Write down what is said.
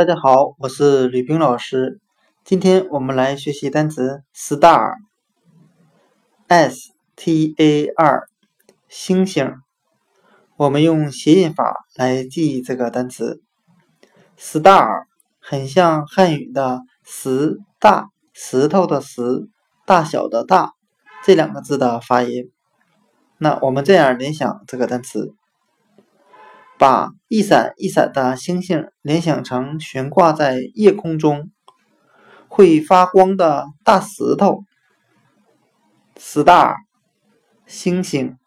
大家好，我是吕冰老师。今天我们来学习单词 star，s t a r，星星。我们用谐音法来记忆这个单词 star，很像汉语的石大石头的石，大小的大这两个字的发音。那我们这样联想这个单词。把一闪一闪的星星联想成悬挂在夜空中会发光的大石头，star，星星。